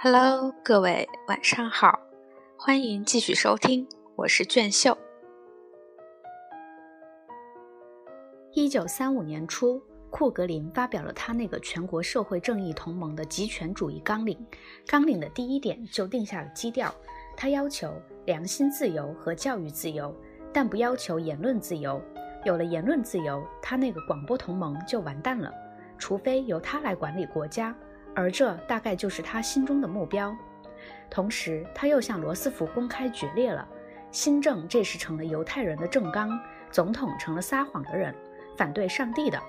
Hello，各位晚上好，欢迎继续收听，我是卷秀。一九三五年初，库格林发表了他那个全国社会正义同盟的极权主义纲领。纲领的第一点就定下了基调，他要求良心自由和教育自由，但不要求言论自由。有了言论自由，他那个广播同盟就完蛋了，除非由他来管理国家。而这大概就是他心中的目标。同时，他又向罗斯福公开决裂了。新政这时成了犹太人的政纲，总统成了撒谎的人，反对上帝的。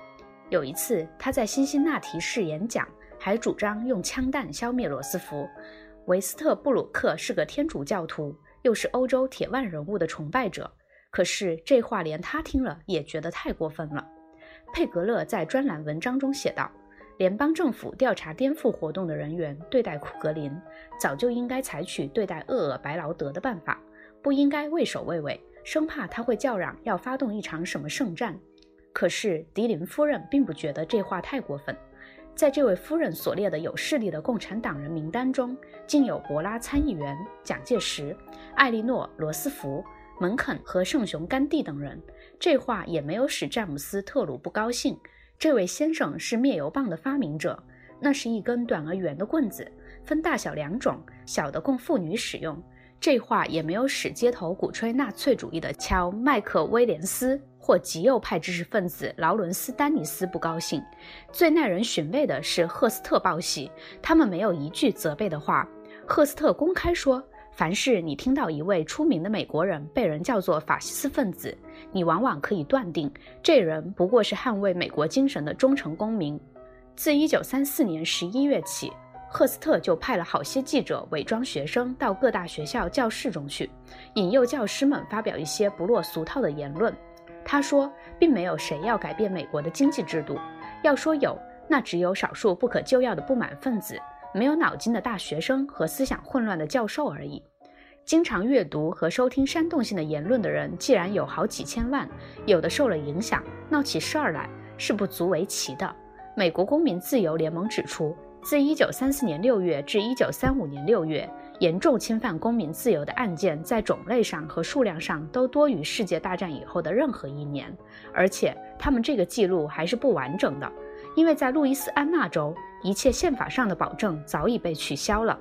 有一次，他在辛辛那提市演讲，还主张用枪弹消灭罗斯福。维斯特布鲁克是个天主教徒，又是欧洲铁腕人物的崇拜者。可是这话连他听了也觉得太过分了。佩格勒在专栏文章中写道。联邦政府调查颠覆活动的人员，对待库格林早就应该采取对待厄尔白劳德的办法，不应该畏首畏尾，生怕他会叫嚷要发动一场什么圣战。可是迪林夫人并不觉得这话太过分。在这位夫人所列的有势力的共产党人名单中，竟有博拉参议员、蒋介石、艾莉诺·罗斯福、门肯和圣雄甘地等人。这话也没有使詹姆斯·特鲁不高兴。这位先生是灭油棒的发明者，那是一根短而圆的棍子，分大小两种，小的供妇女使用。这话也没有使街头鼓吹纳粹主义的乔·麦克威廉斯或极右派知识分子劳伦斯·丹尼斯不高兴。最耐人寻味的是赫斯特报喜，他们没有一句责备的话。赫斯特公开说。凡是你听到一位出名的美国人被人叫做法西斯分子，你往往可以断定，这人不过是捍卫美国精神的忠诚公民。自1934年11月起，赫斯特就派了好些记者伪装学生到各大学校教室中去，引诱教师们发表一些不落俗套的言论。他说，并没有谁要改变美国的经济制度，要说有，那只有少数不可救药的不满分子。没有脑筋的大学生和思想混乱的教授而已。经常阅读和收听煽动性的言论的人，既然有好几千万，有的受了影响，闹起事儿来是不足为奇的。美国公民自由联盟指出，自1934年6月至1935年6月，严重侵犯公民自由的案件在种类上和数量上都多于世界大战以后的任何一年，而且他们这个记录还是不完整的，因为在路易斯安那州。一切宪法上的保证早已被取消了。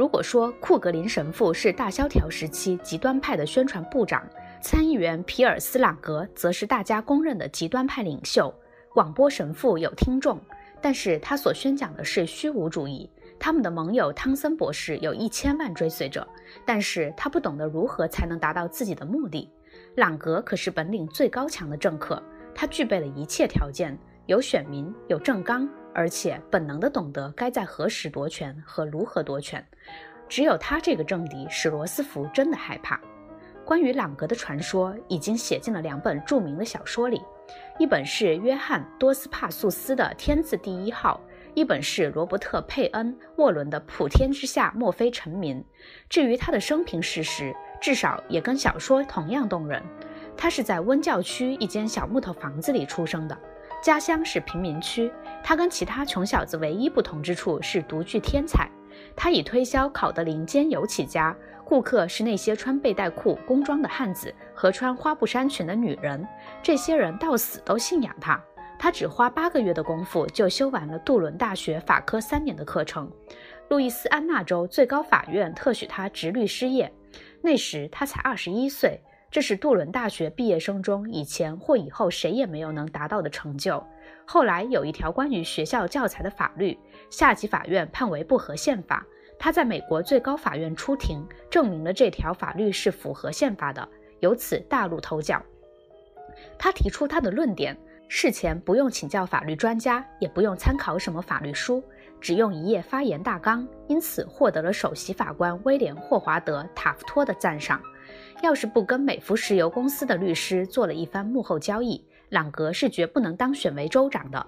如果说库格林神父是大萧条时期极端派的宣传部长，参议员皮尔斯·朗格则是大家公认的极端派领袖。广播神父有听众，但是他所宣讲的是虚无主义。他们的盟友汤森博士有一千万追随者，但是他不懂得如何才能达到自己的目的。朗格可是本领最高强的政客，他具备了一切条件，有选民，有政纲。而且本能的懂得该在何时夺权和如何夺权，只有他这个政敌使罗斯福真的害怕。关于朗格的传说已经写进了两本著名的小说里，一本是约翰多斯帕素斯的《天字第一号》，一本是罗伯特佩恩沃伦的《普天之下莫非臣民》。至于他的生平事实，至少也跟小说同样动人。他是在温教区一间小木头房子里出生的。家乡是贫民区，他跟其他穷小子唯一不同之处是独具天才。他以推销考德林煎油起家，顾客是那些穿背带裤工装的汉子和穿花布衫裙的女人，这些人到死都信仰他。他只花八个月的功夫就修完了杜伦大学法科三年的课程。路易斯安那州最高法院特许他执律师业，那时他才二十一岁。这是杜伦大学毕业生中以前或以后谁也没有能达到的成就。后来有一条关于学校教材的法律，下级法院判为不合宪法。他在美国最高法院出庭，证明了这条法律是符合宪法的，由此大露头角。他提出他的论点，事前不用请教法律专家，也不用参考什么法律书，只用一页发言大纲，因此获得了首席法官威廉霍华德塔夫托的赞赏。要是不跟美孚石油公司的律师做了一番幕后交易，朗格是绝不能当选为州长的。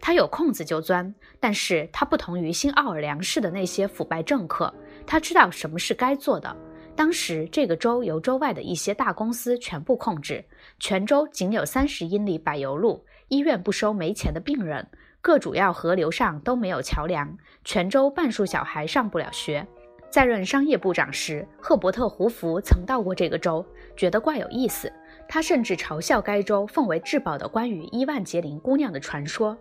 他有空子就钻，但是他不同于新奥尔良市的那些腐败政客，他知道什么是该做的。当时这个州由州外的一些大公司全部控制，全州仅有三十英里柏油路，医院不收没钱的病人，各主要河流上都没有桥梁，全州半数小孩上不了学。在任商业部长时，赫伯特·胡佛曾到过这个州，觉得怪有意思。他甚至嘲笑该州奉为至宝的关于伊万杰林姑娘的传说。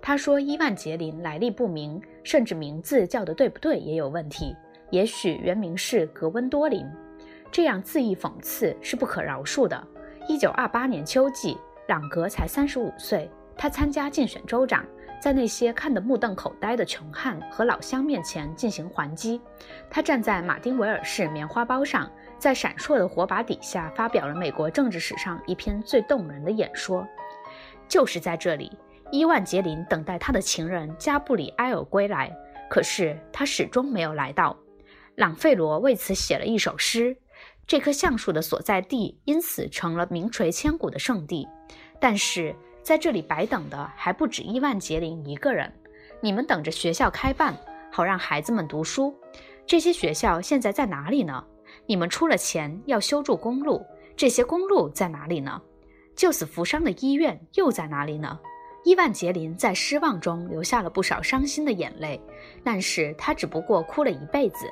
他说伊万杰林来历不明，甚至名字叫得对不对也有问题，也许原名是格温多林。这样恣意讽刺是不可饶恕的。一九二八年秋季，朗格才三十五岁，他参加竞选州长。在那些看得目瞪口呆的穷汉和老乡面前进行还击，他站在马丁维尔市棉花包上，在闪烁的火把底下发表了美国政治史上一篇最动人的演说。就是在这里，伊万杰林等待他的情人加布里埃尔归来，可是他始终没有来到。朗费罗为此写了一首诗，这棵橡树的所在地因此成了名垂千古的圣地。但是。在这里白等的还不止伊万杰林一个人，你们等着学校开办，好让孩子们读书。这些学校现在在哪里呢？你们出了钱要修筑公路，这些公路在哪里呢？救死扶伤的医院又在哪里呢？伊万杰林在失望中流下了不少伤心的眼泪，但是他只不过哭了一辈子。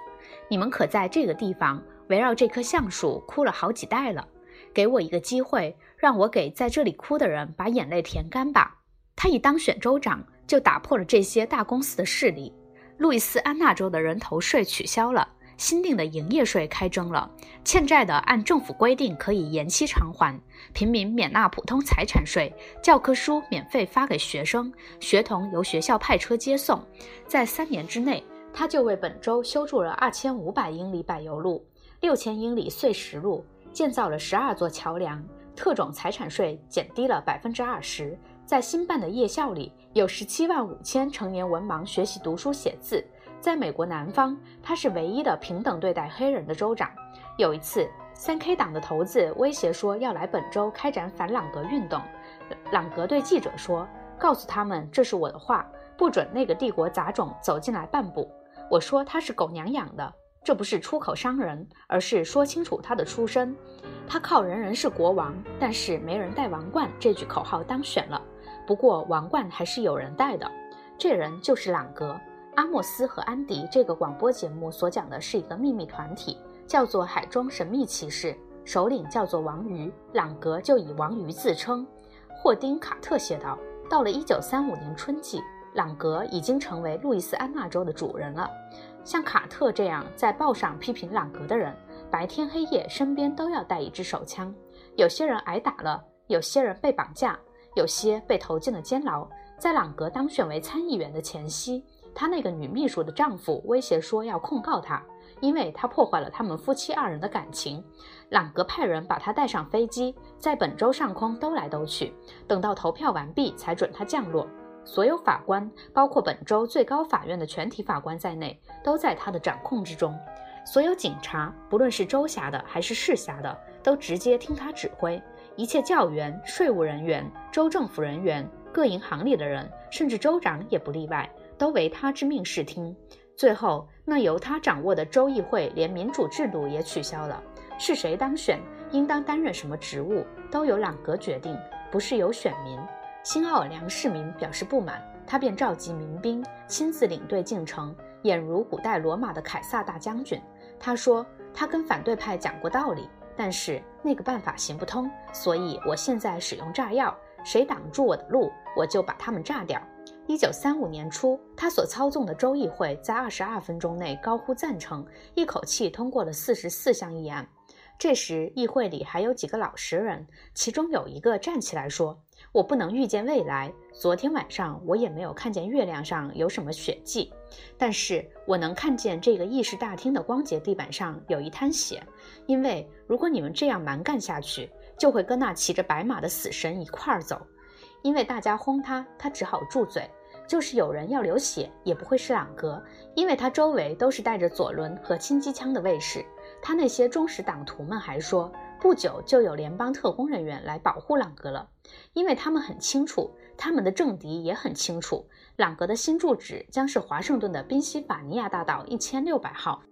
你们可在这个地方围绕这棵橡树哭了好几代了。给我一个机会，让我给在这里哭的人把眼泪填干吧。他一当选州长，就打破了这些大公司的势力。路易斯安那州的人头税取消了，新定的营业税开征了，欠债的按政府规定可以延期偿还，平民免纳普通财产税，教科书免费发给学生，学童由学校派车接送。在三年之内，他就为本州修筑了二千五百英里柏油路，六千英里碎石路。建造了十二座桥梁，特种财产税减低了百分之二十。在新办的夜校里，有十七万五千成年文盲学习读书写字。在美国南方，他是唯一的平等对待黑人的州长。有一次，三 K 党的头子威胁说要来本州开展反朗格运动。朗格对记者说：“告诉他们这是我的话，不准那个帝国杂种走进来半步。我说他是狗娘养的。”这不是出口伤人，而是说清楚他的出身。他靠“人人是国王，但是没人戴王冠”这句口号当选了。不过王冠还是有人戴的，这人就是朗格。阿莫斯和安迪这个广播节目所讲的是一个秘密团体，叫做海中神秘骑士，首领叫做王鱼，朗格就以王鱼自称。霍丁·卡特写道：“到了1935年春季，朗格已经成为路易斯安那州的主人了。”像卡特这样在报上批评朗格的人，白天黑夜身边都要带一支手枪。有些人挨打了，有些人被绑架，有些被投进了监牢。在朗格当选为参议员的前夕，他那个女秘书的丈夫威胁说要控告他，因为他破坏了他们夫妻二人的感情。朗格派人把他带上飞机，在本州上空兜来兜去，等到投票完毕才准他降落。所有法官，包括本州最高法院的全体法官在内，都在他的掌控之中。所有警察，不论是州辖的还是市辖的，都直接听他指挥。一切教员、税务人员、州政府人员、各银行里的人，甚至州长也不例外，都为他之命是听。最后，那由他掌握的州议会连民主制度也取消了，是谁当选，应当担任什么职务，都由朗格决定，不是由选民。新奥尔良市民表示不满，他便召集民兵，亲自领队进城，俨如古代罗马的凯撒大将军。他说：“他跟反对派讲过道理，但是那个办法行不通，所以我现在使用炸药，谁挡住我的路，我就把他们炸掉。”一九三五年初，他所操纵的州议会在二十二分钟内高呼赞成，一口气通过了四十四项议案。这时，议会里还有几个老实人，其中有一个站起来说。我不能预见未来。昨天晚上我也没有看见月亮上有什么血迹，但是我能看见这个议事大厅的光洁地板上有一滩血。因为如果你们这样蛮干下去，就会跟那骑着白马的死神一块儿走。因为大家轰他，他只好住嘴。就是有人要流血，也不会是朗格，因为他周围都是带着左轮和轻机枪的卫士。他那些忠实党徒们还说。不久就有联邦特工人员来保护朗格了，因为他们很清楚，他们的政敌也很清楚，朗格的新住址将是华盛顿的宾夕法尼亚大道一千六百号。